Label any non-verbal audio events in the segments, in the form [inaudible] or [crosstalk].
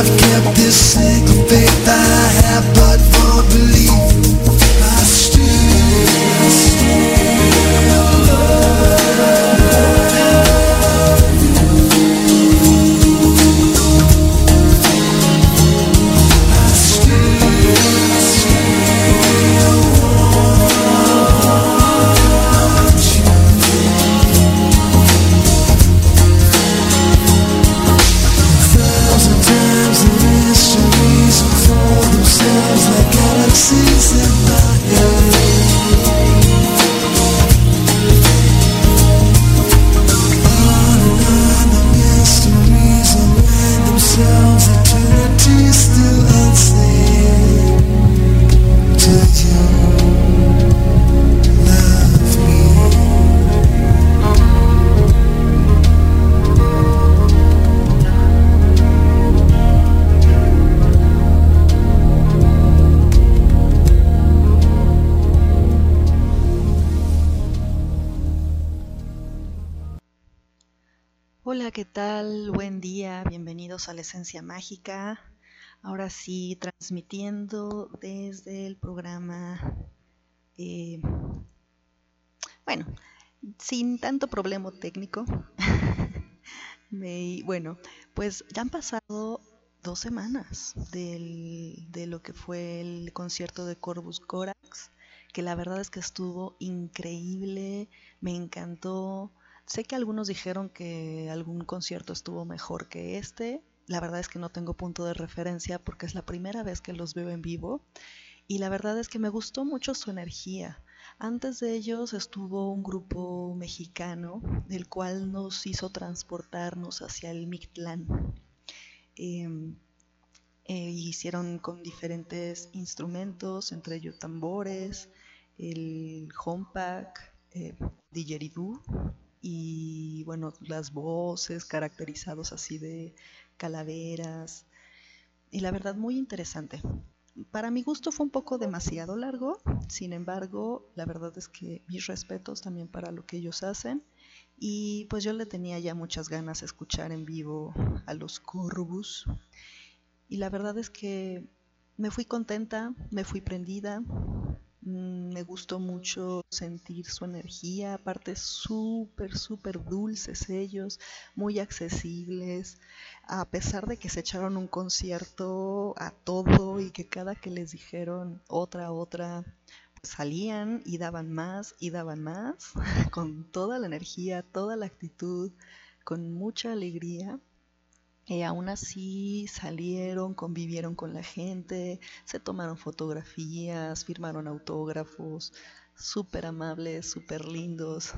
I've kept this single faith I have but for belief. Mágica. Ahora sí, transmitiendo desde el programa, eh, bueno, sin tanto problema técnico. [laughs] bueno, pues ya han pasado dos semanas de lo que fue el concierto de Corvus Corax, que la verdad es que estuvo increíble, me encantó. Sé que algunos dijeron que algún concierto estuvo mejor que este. La verdad es que no tengo punto de referencia porque es la primera vez que los veo en vivo y la verdad es que me gustó mucho su energía. Antes de ellos estuvo un grupo mexicano, el cual nos hizo transportarnos hacia el Mictlán. Em, eh, hicieron con diferentes instrumentos, entre ellos tambores, el homepack, eh, y bueno, las voces caracterizados así de calaveras. y la verdad muy interesante. Para mi gusto fue un poco demasiado largo, sin embargo, la verdad es que mis respetos también para lo que ellos hacen y pues yo le tenía ya muchas ganas de escuchar en vivo a los Corvus y la verdad es que me fui contenta, me fui prendida, me gustó mucho sentir su energía, aparte súper, súper dulces ellos, muy accesibles, a pesar de que se echaron un concierto a todo y que cada que les dijeron otra, otra, pues salían y daban más y daban más, [laughs] con toda la energía, toda la actitud, con mucha alegría. Y aún así salieron, convivieron con la gente, se tomaron fotografías, firmaron autógrafos, súper amables, súper lindos.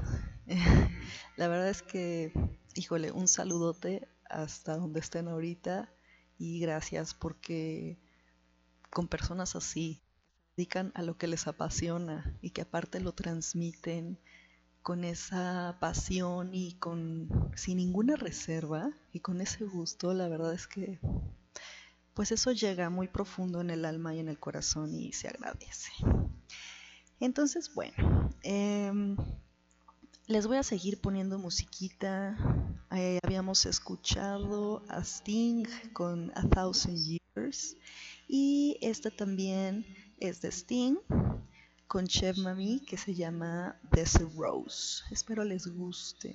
[laughs] la verdad es que, híjole, un saludote hasta donde estén ahorita y gracias porque con personas así, dedican a lo que les apasiona y que aparte lo transmiten con esa pasión y con sin ninguna reserva y con ese gusto, la verdad es que pues eso llega muy profundo en el alma y en el corazón y se agradece. Entonces, bueno, em, les voy a seguir poniendo musiquita. Eh, habíamos escuchado a Sting con A Thousand Years y esta también es de Sting con Chef Mami que se llama Desert Rose. Espero les guste.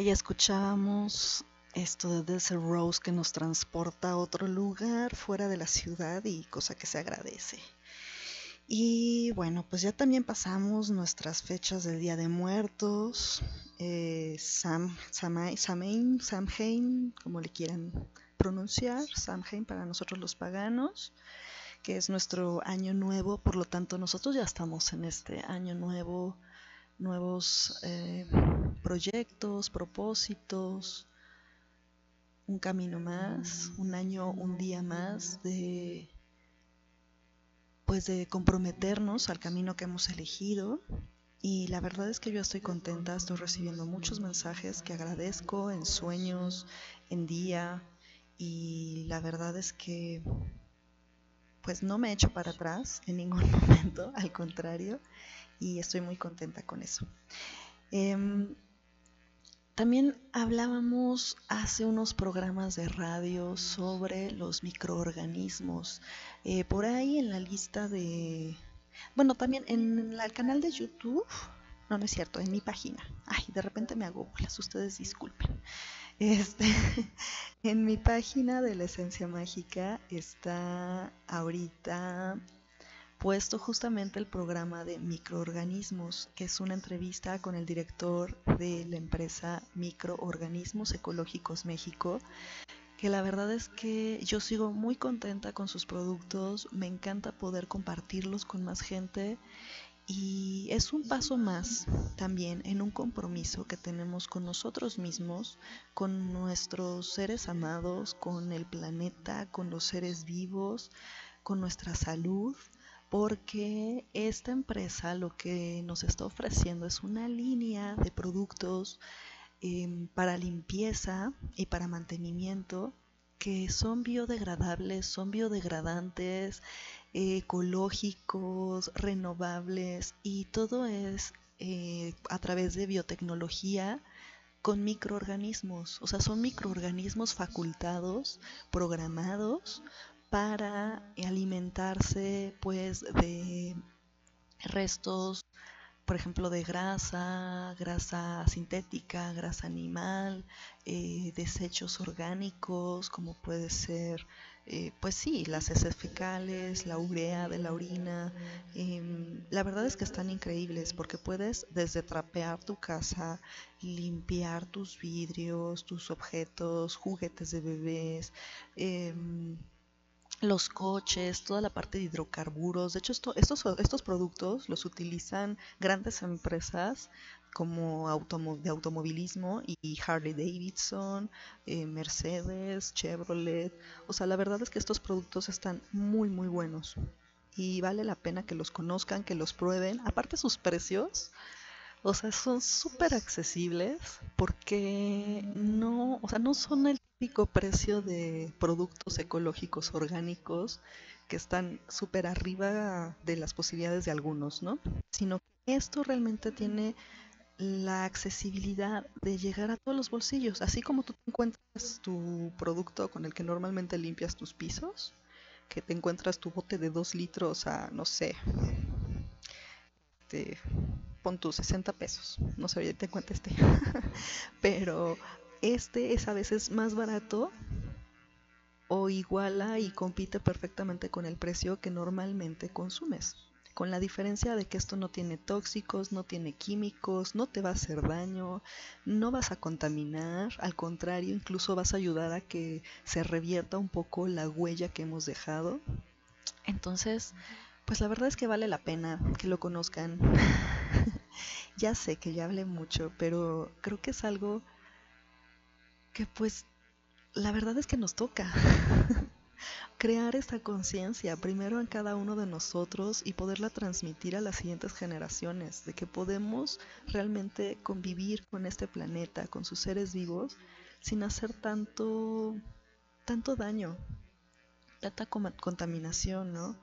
Escuchábamos esto de Desert Rose que nos transporta a otro lugar fuera de la ciudad y cosa que se agradece. Y bueno, pues ya también pasamos nuestras fechas del Día de Muertos, eh, Sam, Samhain, Samhain, como le quieran pronunciar, Samhain para nosotros los paganos, que es nuestro año nuevo, por lo tanto nosotros ya estamos en este año nuevo, nuevos eh, proyectos, propósitos, un camino más, un año, un día más de pues de comprometernos al camino que hemos elegido. Y la verdad es que yo estoy contenta, estoy recibiendo muchos mensajes que agradezco en sueños, en día. Y la verdad es que pues no me he hecho para atrás en ningún [laughs] momento, al contrario, y estoy muy contenta con eso. Em, también hablábamos hace unos programas de radio sobre los microorganismos. Eh, por ahí en la lista de... Bueno, también en el canal de YouTube. No, no es cierto, en mi página. Ay, de repente me hago bolas, ustedes disculpen. Este, [laughs] en mi página de la esencia mágica está ahorita puesto justamente el programa de microorganismos, que es una entrevista con el director de la empresa Microorganismos Ecológicos México, que la verdad es que yo sigo muy contenta con sus productos, me encanta poder compartirlos con más gente y es un paso más también en un compromiso que tenemos con nosotros mismos, con nuestros seres amados, con el planeta, con los seres vivos, con nuestra salud porque esta empresa lo que nos está ofreciendo es una línea de productos em, para limpieza y para mantenimiento que son biodegradables, son biodegradantes, ecológicos, renovables y todo es eh, a través de biotecnología con microorganismos, o sea, son microorganismos facultados, programados para alimentarse pues de restos, por ejemplo, de grasa, grasa sintética, grasa animal, eh, desechos orgánicos, como puede ser, eh, pues sí, las heces fecales, la urea de la orina. Em, la verdad es que están increíbles porque puedes desde trapear tu casa, limpiar tus vidrios, tus objetos, juguetes de bebés, em, los coches, toda la parte de hidrocarburos. De hecho, estos, estos productos los utilizan grandes empresas como de automovilismo y Harley Davidson, eh, Mercedes, Chevrolet. O sea, la verdad es que estos productos están muy, muy buenos y vale la pena que los conozcan, que los prueben. Aparte sus precios, o sea, son súper accesibles porque no, o sea, no son el precio de productos ecológicos orgánicos que están súper arriba de las posibilidades de algunos, ¿no? Sino que esto realmente tiene la accesibilidad de llegar a todos los bolsillos, así como tú encuentras tu producto con el que normalmente limpias tus pisos, que te encuentras tu bote de 2 litros a, no sé, te, pon tus 60 pesos, no sé, ya te cuenta este, [laughs] pero este es a veces más barato o iguala y compite perfectamente con el precio que normalmente consumes. Con la diferencia de que esto no tiene tóxicos, no tiene químicos, no te va a hacer daño, no vas a contaminar, al contrario, incluso vas a ayudar a que se revierta un poco la huella que hemos dejado. Entonces, pues la verdad es que vale la pena que lo conozcan. [laughs] ya sé que ya hablé mucho, pero creo que es algo que pues la verdad es que nos toca [laughs] crear esta conciencia primero en cada uno de nosotros y poderla transmitir a las siguientes generaciones, de que podemos realmente convivir con este planeta, con sus seres vivos, sin hacer tanto, tanto daño, tanta contaminación, ¿no?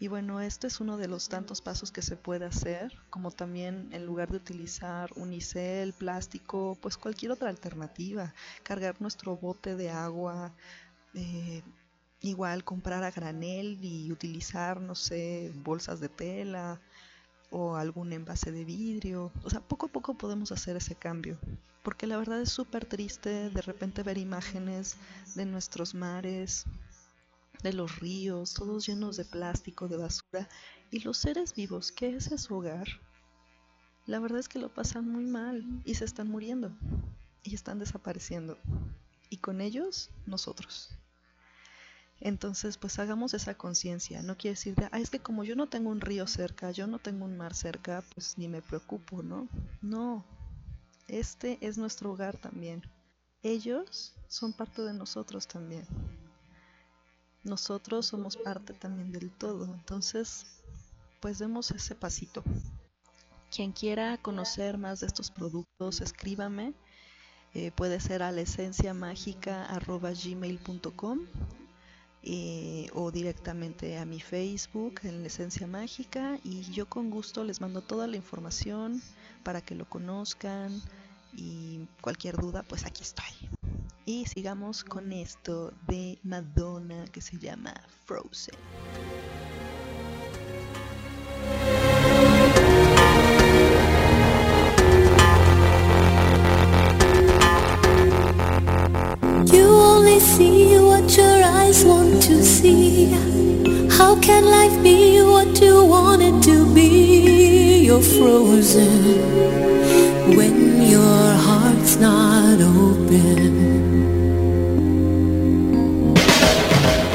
Y bueno, este es uno de los tantos pasos que se puede hacer, como también en lugar de utilizar unicel, plástico, pues cualquier otra alternativa, cargar nuestro bote de agua, eh, igual comprar a granel y utilizar, no sé, bolsas de tela o algún envase de vidrio. O sea, poco a poco podemos hacer ese cambio. Porque la verdad es súper triste de repente ver imágenes de nuestros mares, de los ríos, todos llenos de plástico, de basura. Y los seres vivos, ¿qué es su hogar? La verdad es que lo pasan muy mal y se están muriendo y están desapareciendo. Y con ellos, nosotros. Entonces, pues hagamos esa conciencia. No quiere decir, de, ah, es que como yo no tengo un río cerca, yo no tengo un mar cerca, pues ni me preocupo, ¿no? No, este es nuestro hogar también. Ellos son parte de nosotros también. Nosotros somos parte también del todo. Entonces, pues demos ese pasito. Quien quiera conocer más de estos productos, escríbame. Eh, puede ser a la eh, o directamente a mi Facebook en la Esencia Mágica y yo con gusto les mando toda la información para que lo conozcan y cualquier duda pues aquí estoy. Y sigamos con esto de Madonna que se llama Frozen. You only see what your eyes want to see. How can life be what you want it to be? You're frozen when your heart's not open.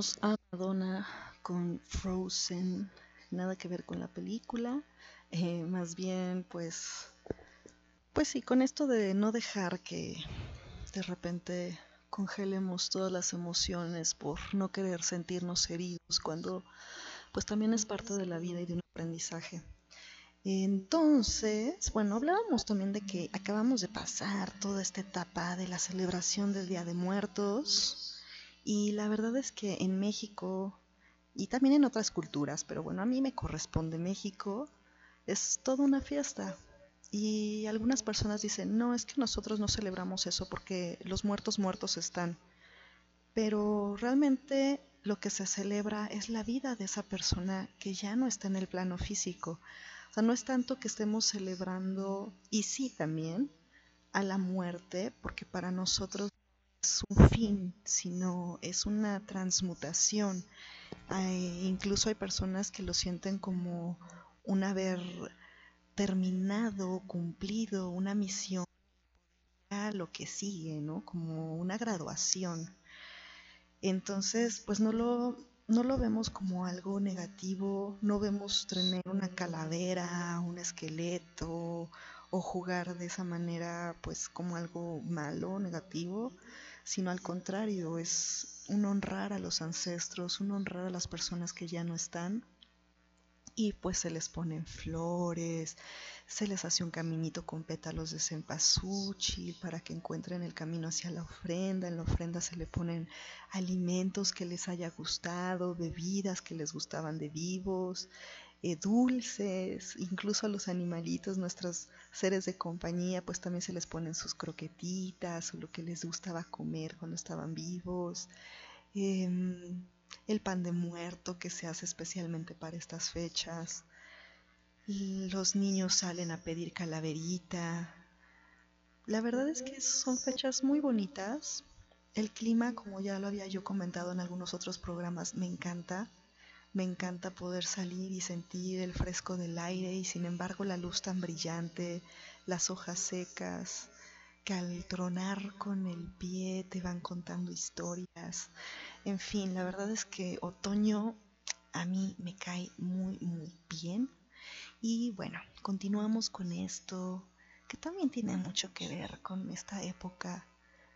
A Madonna con Frozen. Nada que ver con la película. Eh, más bien, pues. Pues sí, con esto de no dejar que de repente congelemos todas las emociones por no querer sentirnos heridos cuando pues también es parte de la vida y de un aprendizaje. Entonces, bueno, hablábamos también de que acabamos de pasar toda esta etapa de la celebración del Día de Muertos y la verdad es que en México y también en otras culturas, pero bueno, a mí me corresponde México, es toda una fiesta. Y algunas personas dicen, no, es que nosotros no celebramos eso porque los muertos muertos están. Pero realmente lo que se celebra es la vida de esa persona que ya no está en el plano físico. O sea, no es tanto que estemos celebrando, y sí también, a la muerte, porque para nosotros un fin, sino es una transmutación. incluso hay personas que lo sienten como un haber terminado, cumplido una misión a lo que sigue, ¿no? Como una graduación. Entonces, pues no lo, no lo vemos como algo negativo, no vemos tener una calavera, un esqueleto o jugar de esa manera pues como algo malo, negativo, sino al contrario, es un honrar a los ancestros, un honrar a las personas que ya no están y pues se les ponen flores, se les hace un caminito con pétalos de cempasúchil para que encuentren el camino hacia la ofrenda. En la ofrenda se le ponen alimentos que les haya gustado, bebidas que les gustaban de vivos, eh, dulces, incluso a los animalitos, nuestros seres de compañía, pues también se les ponen sus croquetitas o lo que les gustaba comer cuando estaban vivos. Em, el pan de muerto que se hace especialmente para estas fechas. Los niños salen a pedir calaverita. La verdad es que son fechas muy bonitas. El clima, como ya lo había yo comentado en algunos otros programas, me encanta. Me encanta poder salir y sentir el fresco del aire y sin embargo la luz tan brillante, las hojas secas, que al tronar con el pie te van contando historias. En fin, la verdad es que otoño a mí me cae muy, muy bien. Y bueno, continuamos con esto, que también tiene mucho que ver con esta época,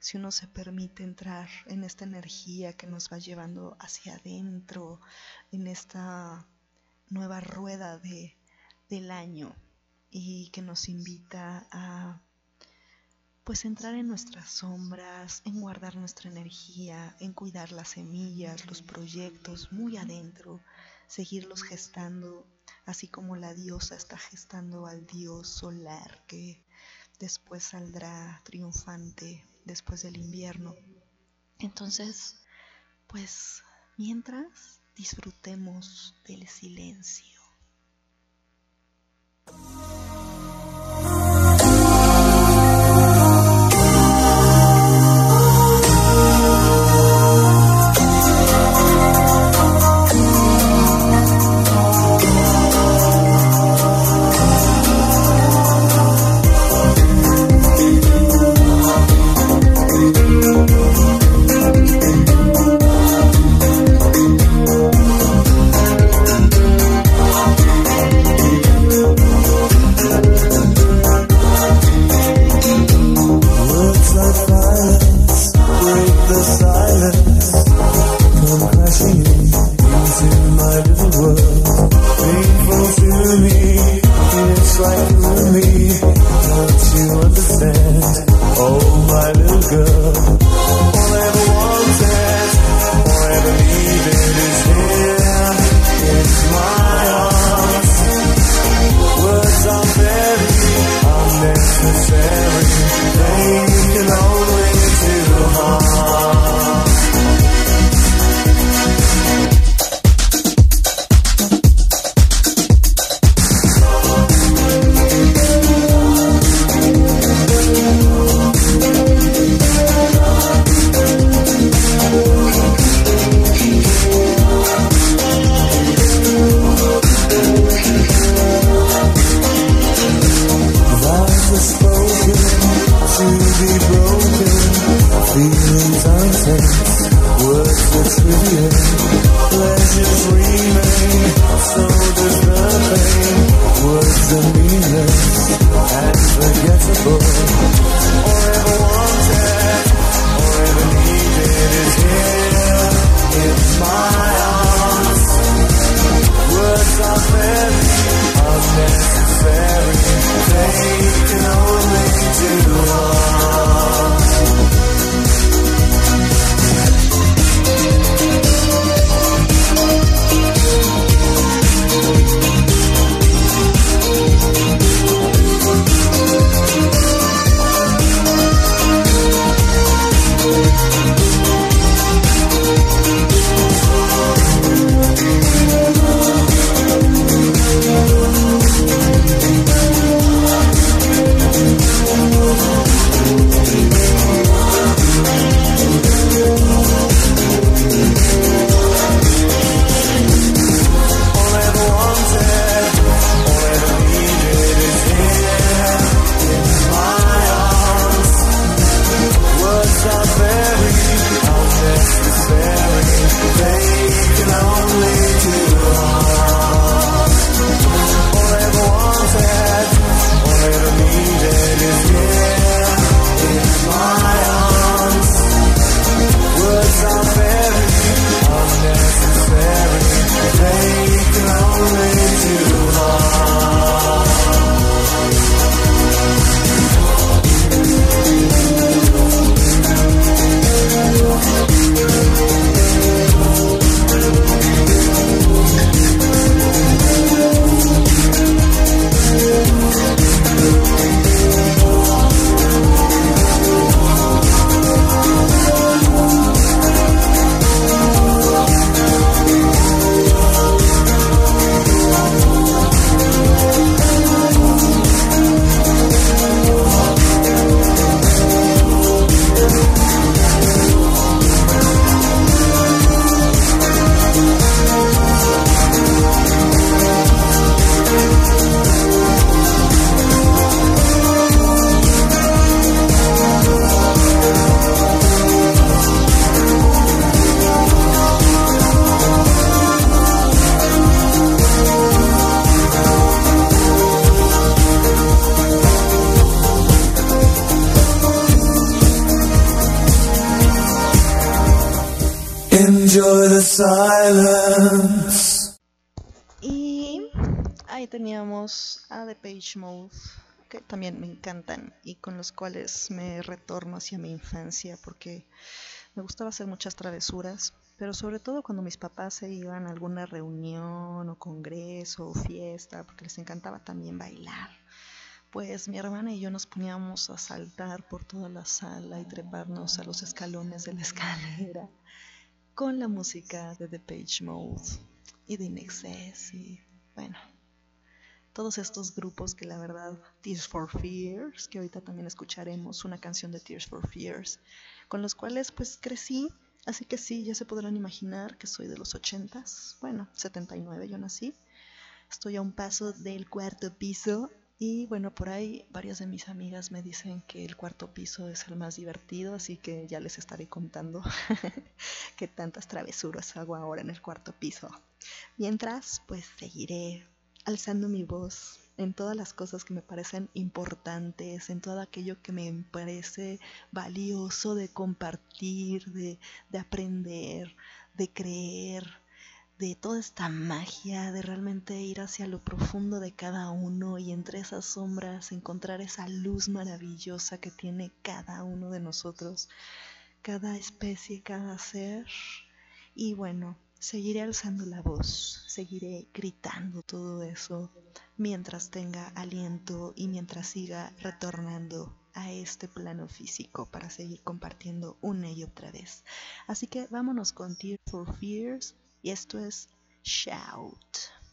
si uno se permite entrar en esta energía que nos va llevando hacia adentro, en esta nueva rueda de, del año y que nos invita a pues entrar en nuestras sombras, en guardar nuestra energía, en cuidar las semillas, los proyectos muy adentro, seguirlos gestando, así como la diosa está gestando al dios solar que después saldrá triunfante después del invierno. Entonces, pues mientras disfrutemos del silencio. También me encantan y con los cuales me retorno hacia mi infancia porque me gustaba hacer muchas travesuras, pero sobre todo cuando mis papás se iban a alguna reunión o congreso o fiesta, porque les encantaba también bailar. Pues mi hermana y yo nos poníamos a saltar por toda la sala y treparnos a los escalones de la [laughs] escalera con la música de The Page Mode y de Inexcess y bueno, todos estos grupos que la verdad, Tears for Fears, que ahorita también escucharemos una canción de Tears for Fears, con los cuales pues crecí, así que sí, ya se podrán imaginar que soy de los 80s, bueno, 79 yo nací, estoy a un paso del cuarto piso y bueno, por ahí varias de mis amigas me dicen que el cuarto piso es el más divertido, así que ya les estaré contando [laughs] qué tantas travesuras hago ahora en el cuarto piso. Mientras, pues seguiré alzando mi voz en todas las cosas que me parecen importantes, en todo aquello que me parece valioso de compartir, de, de aprender, de creer, de toda esta magia, de realmente ir hacia lo profundo de cada uno y entre esas sombras encontrar esa luz maravillosa que tiene cada uno de nosotros, cada especie, cada ser. Y bueno, seguiré alzando la voz, seguiré gritando todo eso mientras tenga aliento y mientras siga retornando a este plano físico para seguir compartiendo una y otra vez. Así que vámonos con Tears for Fears y esto es Shout.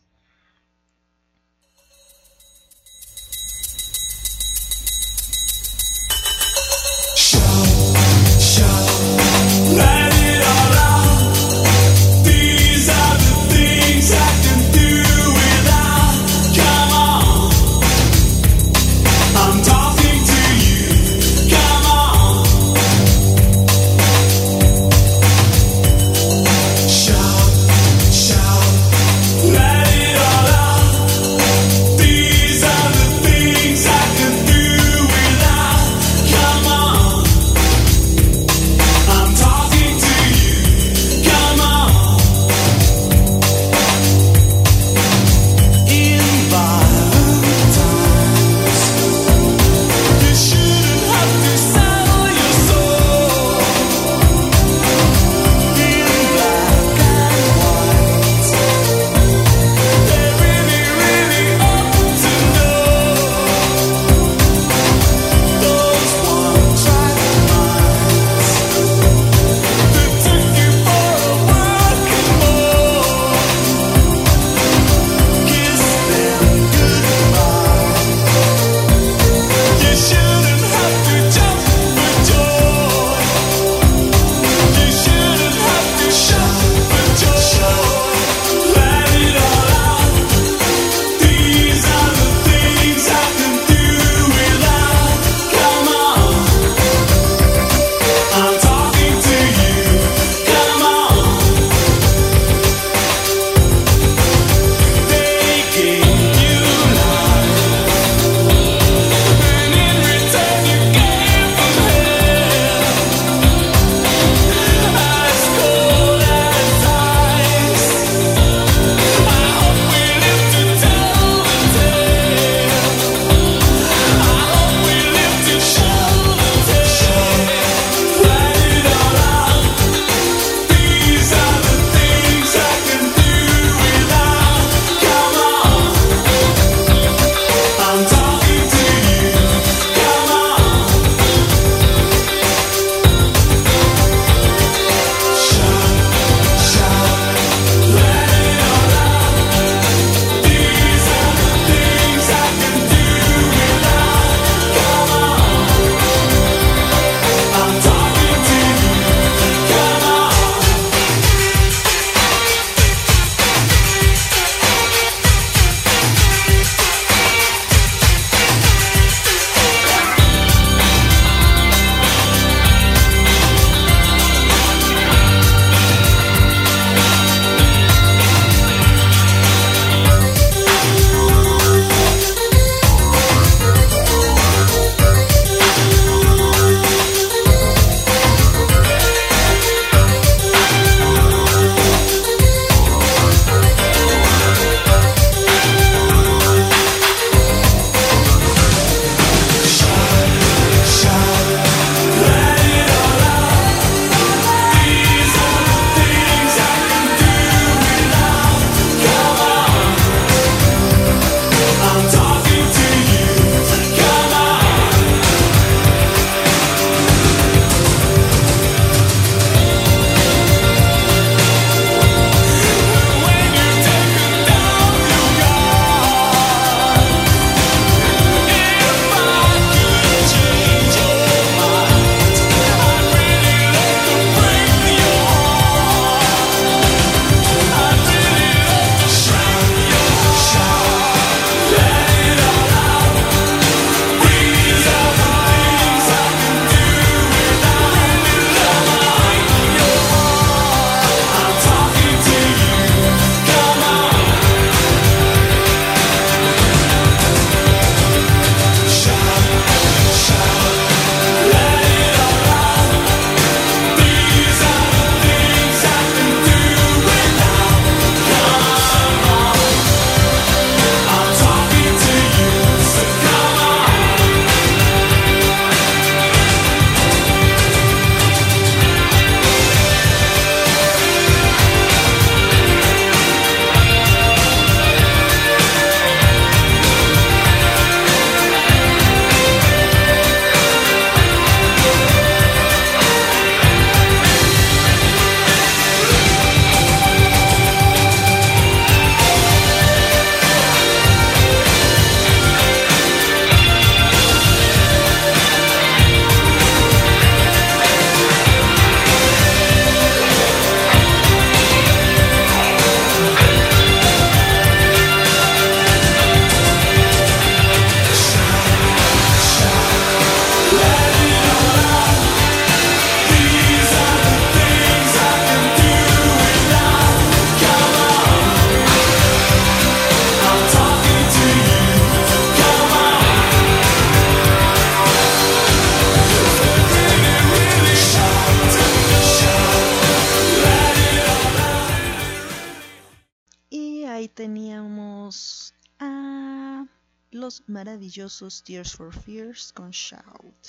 Los maravillosos Tears for Fears con Shout.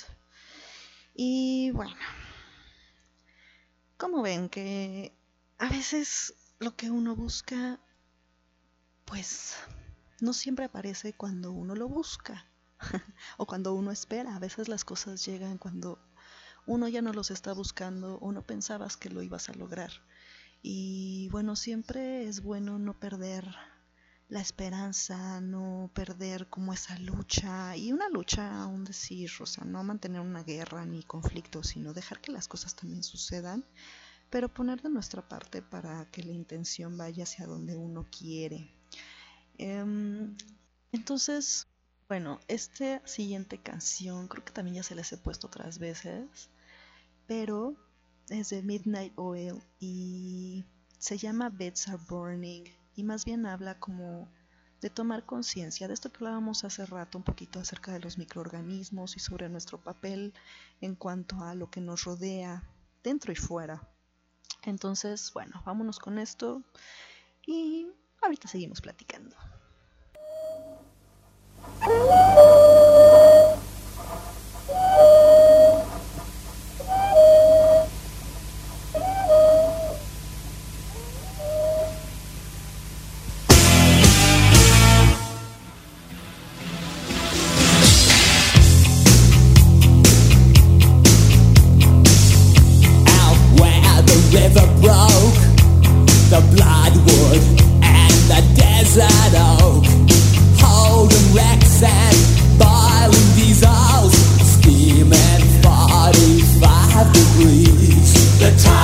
Y bueno, como ven que a veces lo que uno busca, pues no siempre aparece cuando uno lo busca [laughs] o cuando uno espera. A veces las cosas llegan cuando uno ya no los está buscando o no pensabas que lo ibas a lograr. Y bueno, siempre es bueno no perder la esperanza, no perder como esa lucha, y una lucha aún decir, o sea, no mantener una guerra ni conflicto, sino dejar que las cosas también sucedan, pero poner de nuestra parte para que la intención vaya hacia donde uno quiere. Em, entonces, bueno, esta siguiente canción creo que también ya se les he puesto otras veces, pero es de Midnight Oil y se llama Beds Are Burning y más bien habla como de tomar conciencia de esto que hablábamos hace rato un poquito acerca de los microorganismos y sobre nuestro papel en cuanto a lo que nos rodea dentro y fuera. Entonces, bueno, vámonos con esto y ahorita seguimos platicando. the time.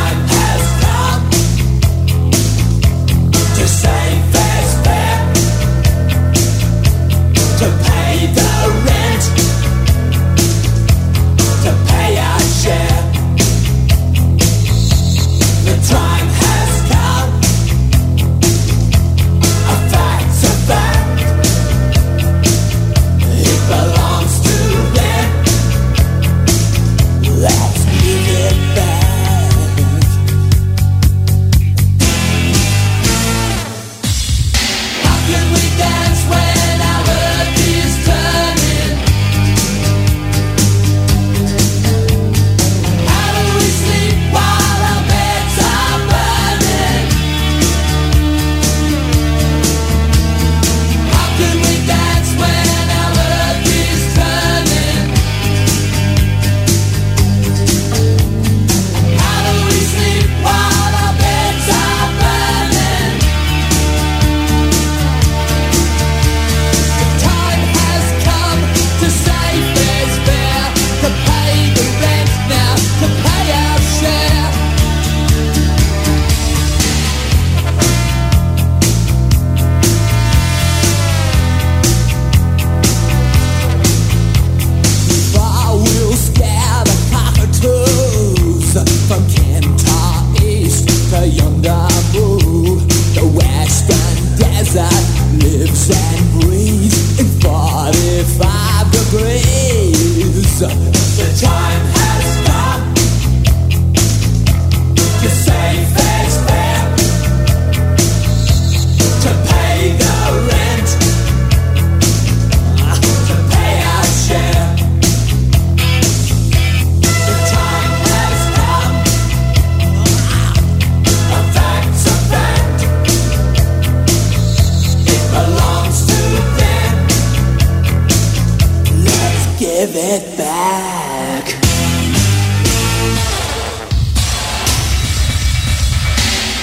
back.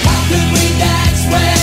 How could we dance when?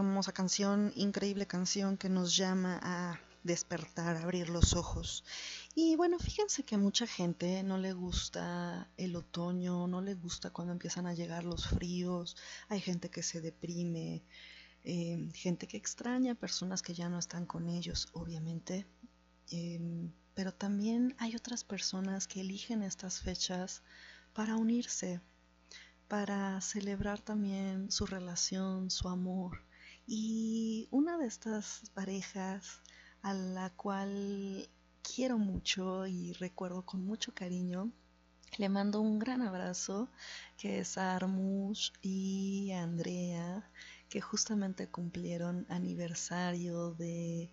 Hermosa canción, increíble canción que nos llama a despertar, abrir los ojos. Y bueno, fíjense que a mucha gente no le gusta el otoño, no le gusta cuando empiezan a llegar los fríos, hay gente que se deprime, eh, gente que extraña, personas que ya no están con ellos, obviamente. Em, pero también hay otras personas que eligen estas fechas para unirse, para celebrar también su relación, su amor. Y una de estas parejas a la cual quiero mucho y recuerdo con mucho cariño, le mando un gran abrazo, que es a Armush y Andrea, que justamente cumplieron aniversario de,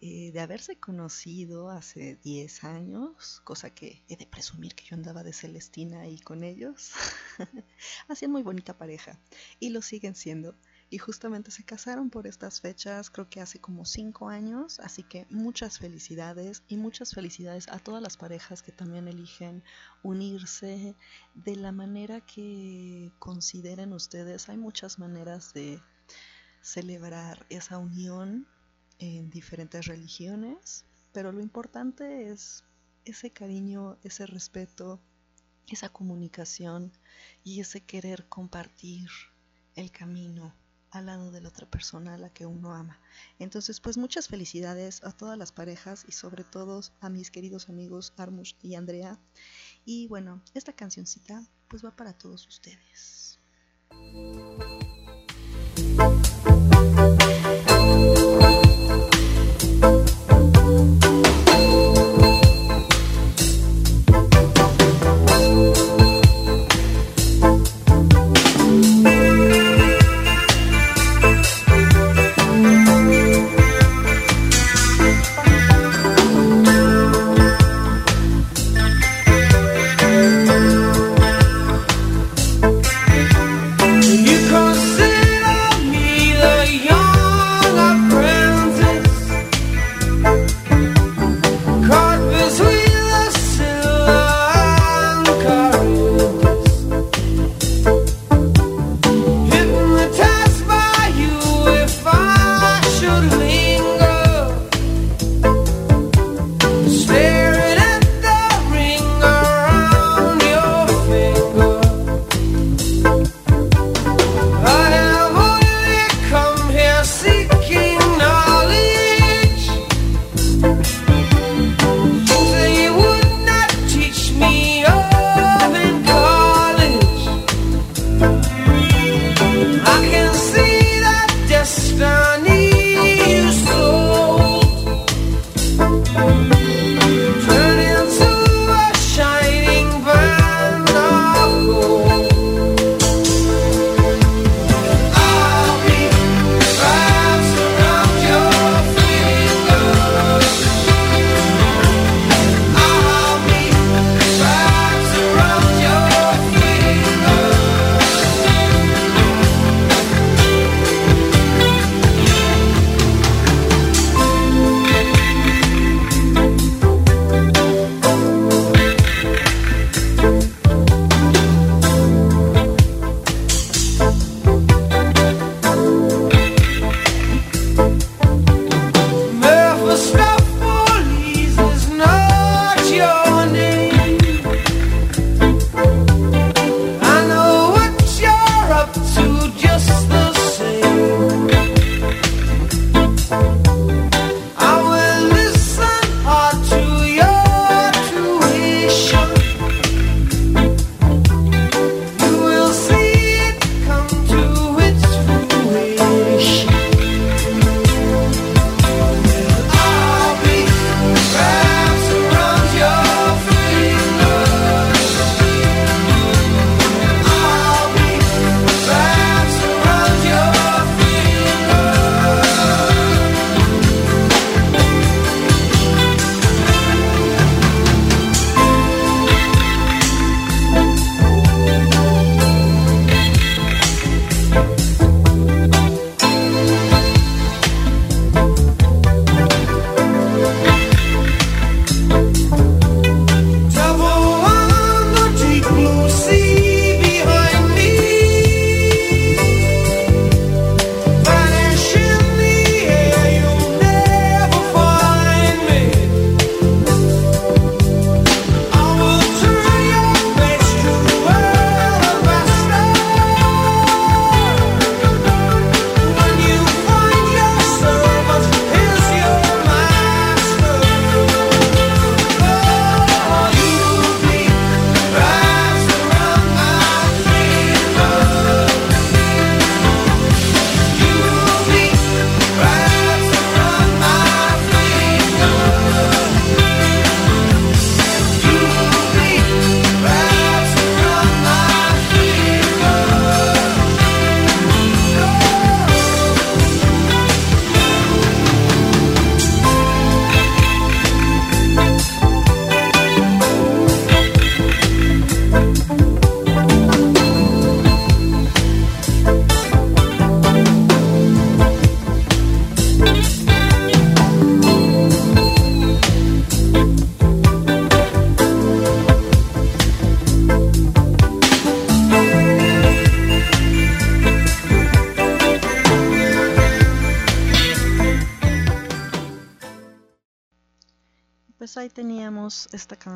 eh, de haberse conocido hace 10 años, cosa que he de presumir que yo andaba de Celestina ahí con ellos. [laughs] Hacían muy bonita pareja y lo siguen siendo. Y justamente se casaron por estas fechas, creo que hace como 5 años, así que muchas felicidades y muchas felicidades a todas las parejas que también eligen unirse de la manera que consideren ustedes. Hay muchas maneras de celebrar esa unión en diferentes religiones, pero lo importante es ese cariño, ese respeto, esa comunicación y ese querer compartir el camino al lado de la otra persona a la que uno ama. Entonces, pues muchas felicidades a todas las parejas y sobre todo a mis queridos amigos Armush y Andrea. Y bueno, esta cancioncita pues va para todos ustedes.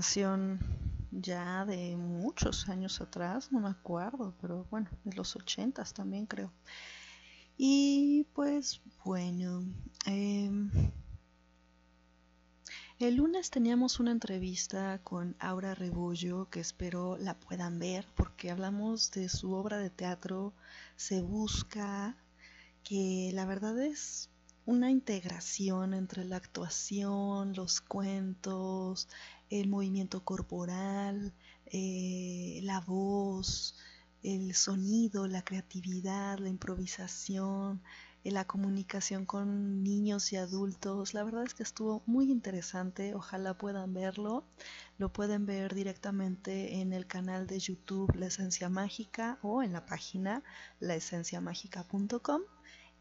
Canción ya de muchos años atrás, no me acuerdo, pero bueno, de los ochentas también creo. Y pues bueno, em, el lunes teníamos una entrevista con Aura Rebollo que espero la puedan ver porque hablamos de su obra de teatro Se Busca, que la verdad es una integración entre la actuación, los cuentos, el movimiento corporal, eh, la voz, el sonido, la creatividad, la improvisación, la comunicación con niños y adultos. La verdad es que estuvo muy interesante, ojalá puedan verlo. Lo pueden ver directamente en el canal de YouTube La Esencia Mágica o en la página laesenciamágica.com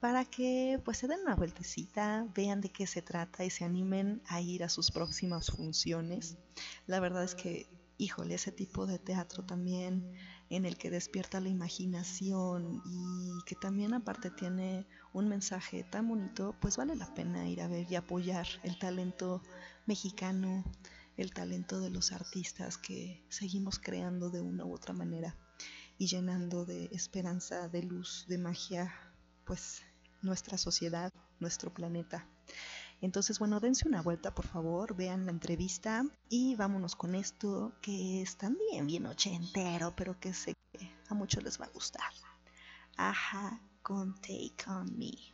para que pues se den una vueltecita, vean de qué se trata y se animen a ir a sus próximas funciones. La verdad es que, híjole, ese tipo de teatro también en el que despierta la imaginación y que también aparte tiene un mensaje tan bonito, pues vale la pena ir a ver y apoyar el talento mexicano, el talento de los artistas que seguimos creando de una u otra manera y llenando de esperanza, de luz, de magia, pues nuestra sociedad, nuestro planeta. Entonces, bueno, dense una vuelta, por favor, vean la entrevista y vámonos con esto que es también bien ochentero, pero que sé que a muchos les va a gustar. Ajá, con Take On Me.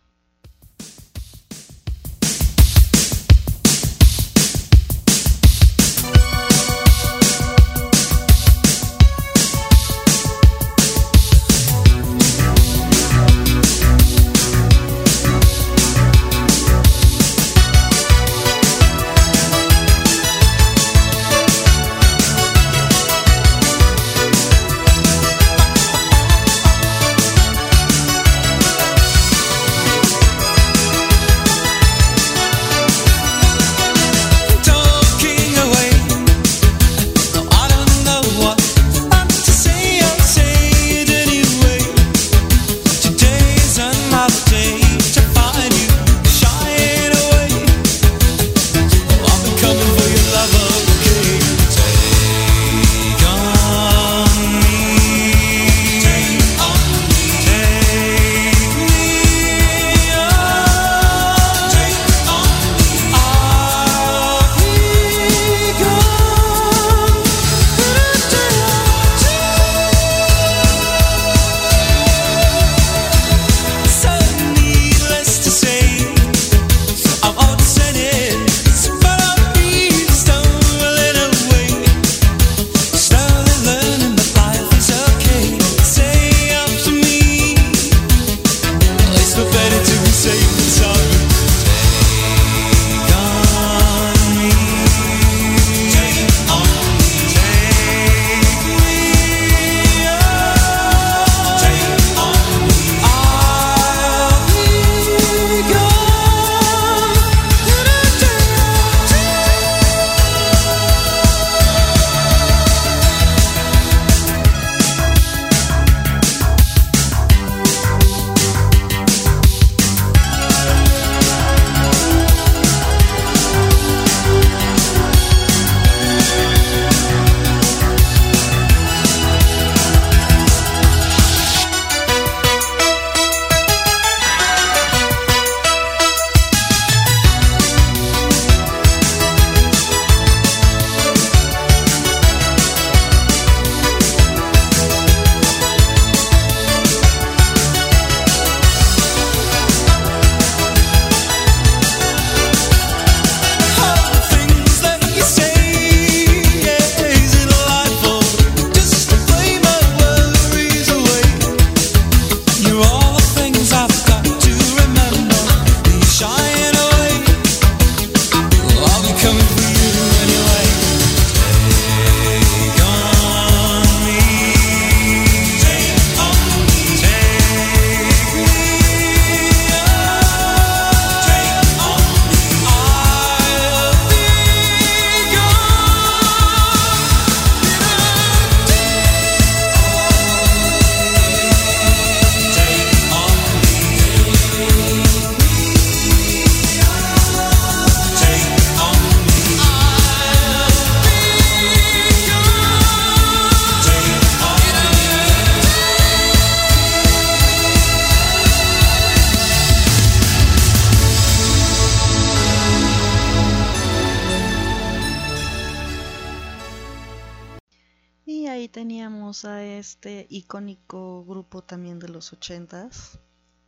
A este icónico grupo también de los ochentas.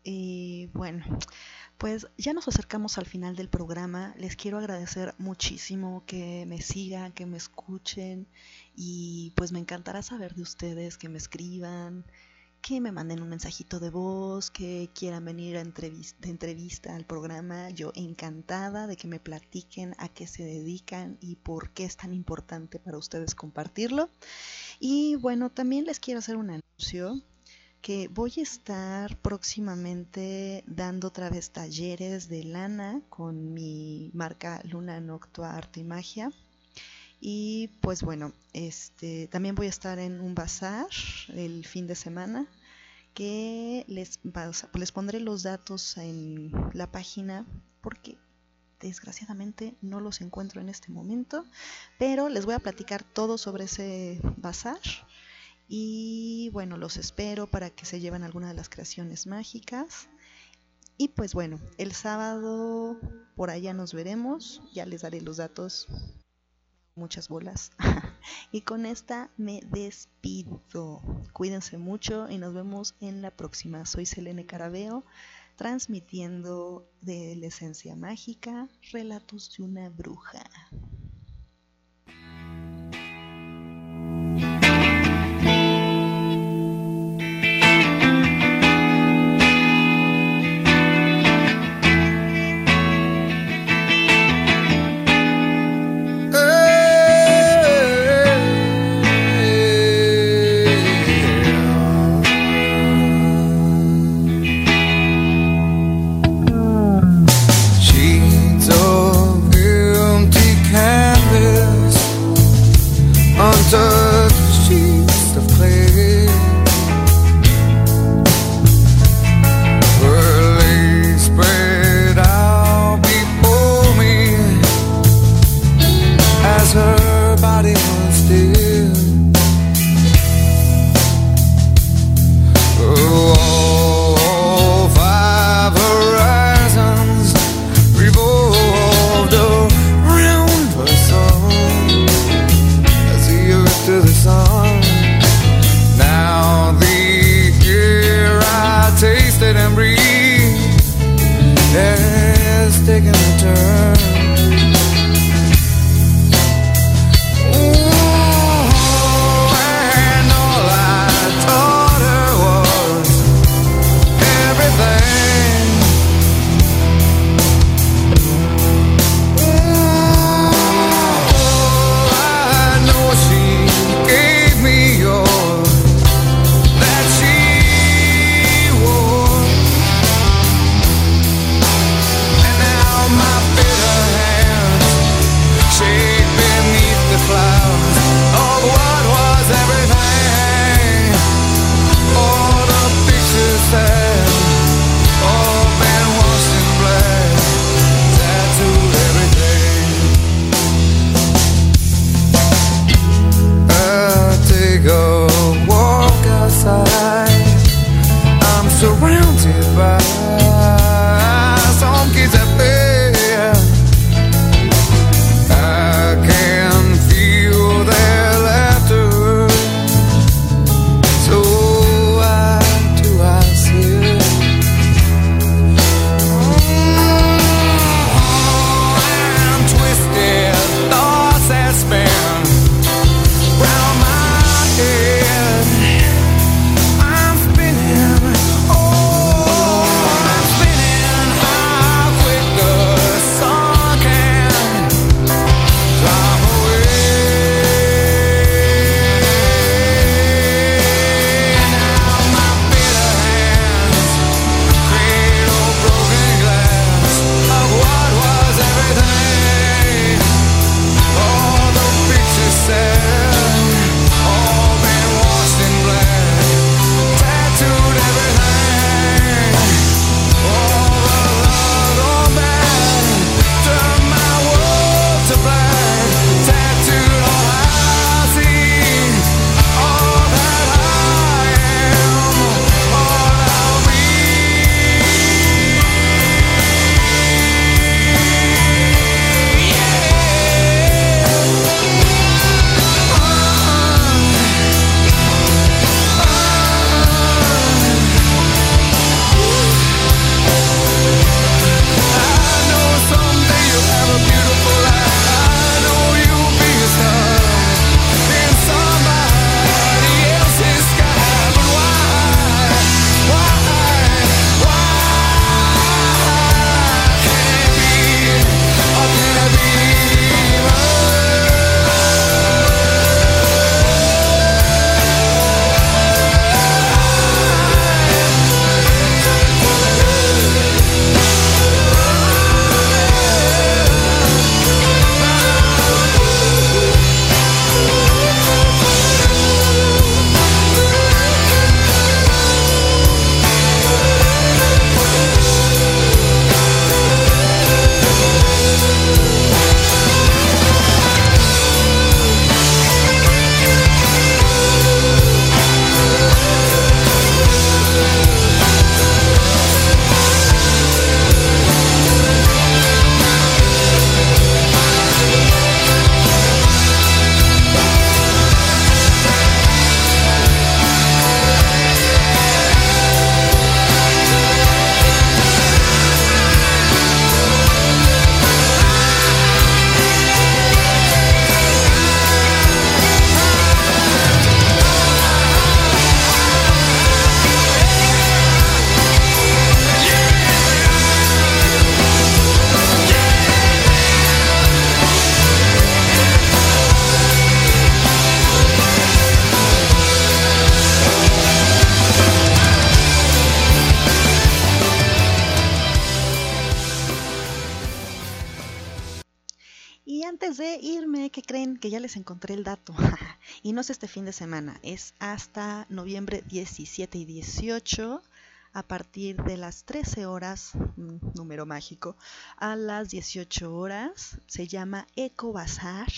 Y bueno, pues ya nos acercamos al final del programa. Les quiero agradecer muchísimo que me sigan, que me escuchen y pues me encantará saber de ustedes, que me escriban, que me manden un mensajito de voz, que quieran venir a de entrevista al programa. Yo encantada de que me platiquen a qué se dedican y por qué es tan importante para ustedes compartirlo. Y bueno, también les quiero hacer un anuncio que voy a estar próximamente dando otra vez talleres de lana con mi marca Luna Noctua Arte y Magia. Y pues bueno, este, también voy a estar en un bazar el fin de semana que les, les pondré los datos en la página porque desgraciadamente no los encuentro en este momento, pero les voy a platicar todo sobre ese bazar. Y bueno, los espero para que se lleven alguna de las creaciones mágicas. Y pues bueno, el sábado por allá nos veremos. Ya les daré los datos muchas bolas. [laughs] y con esta me despido. Cuídense mucho y nos vemos en la próxima. Soy Selene Carabeo, transmitiendo de la esencia mágica, relatos de una bruja. Encontré el dato. [laughs] y no es este fin de semana, es hasta noviembre 17 y 18 a partir de las 13 horas, número mágico, a las 18 horas. Se llama Eco Bazar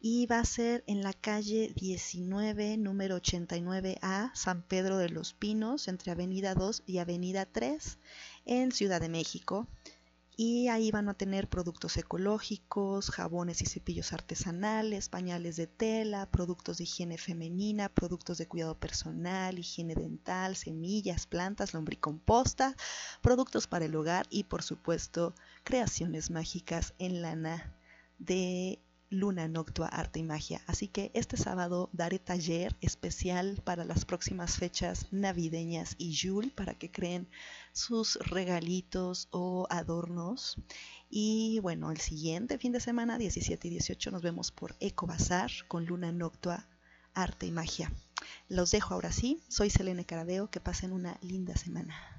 y va a ser en la calle 19, número 89A, San Pedro de los Pinos, entre Avenida 2 y Avenida 3, en Ciudad de México. Y ahí van a tener productos ecológicos, jabones y cepillos artesanales, pañales de tela, productos de higiene femenina, productos de cuidado personal, higiene dental, semillas, plantas, lombricomposta, productos para el hogar y por supuesto creaciones mágicas en lana de Luna Noctua Arte y Magia. Así que este sábado daré taller especial para las próximas fechas navideñas y Yule para que creen sus regalitos o adornos. Y bueno, el siguiente fin de semana, 17 y 18, nos vemos por Eco Bazar con Luna Noctua Arte y Magia. Los dejo ahora sí. Soy Selene Caradeo. Que pasen una linda semana.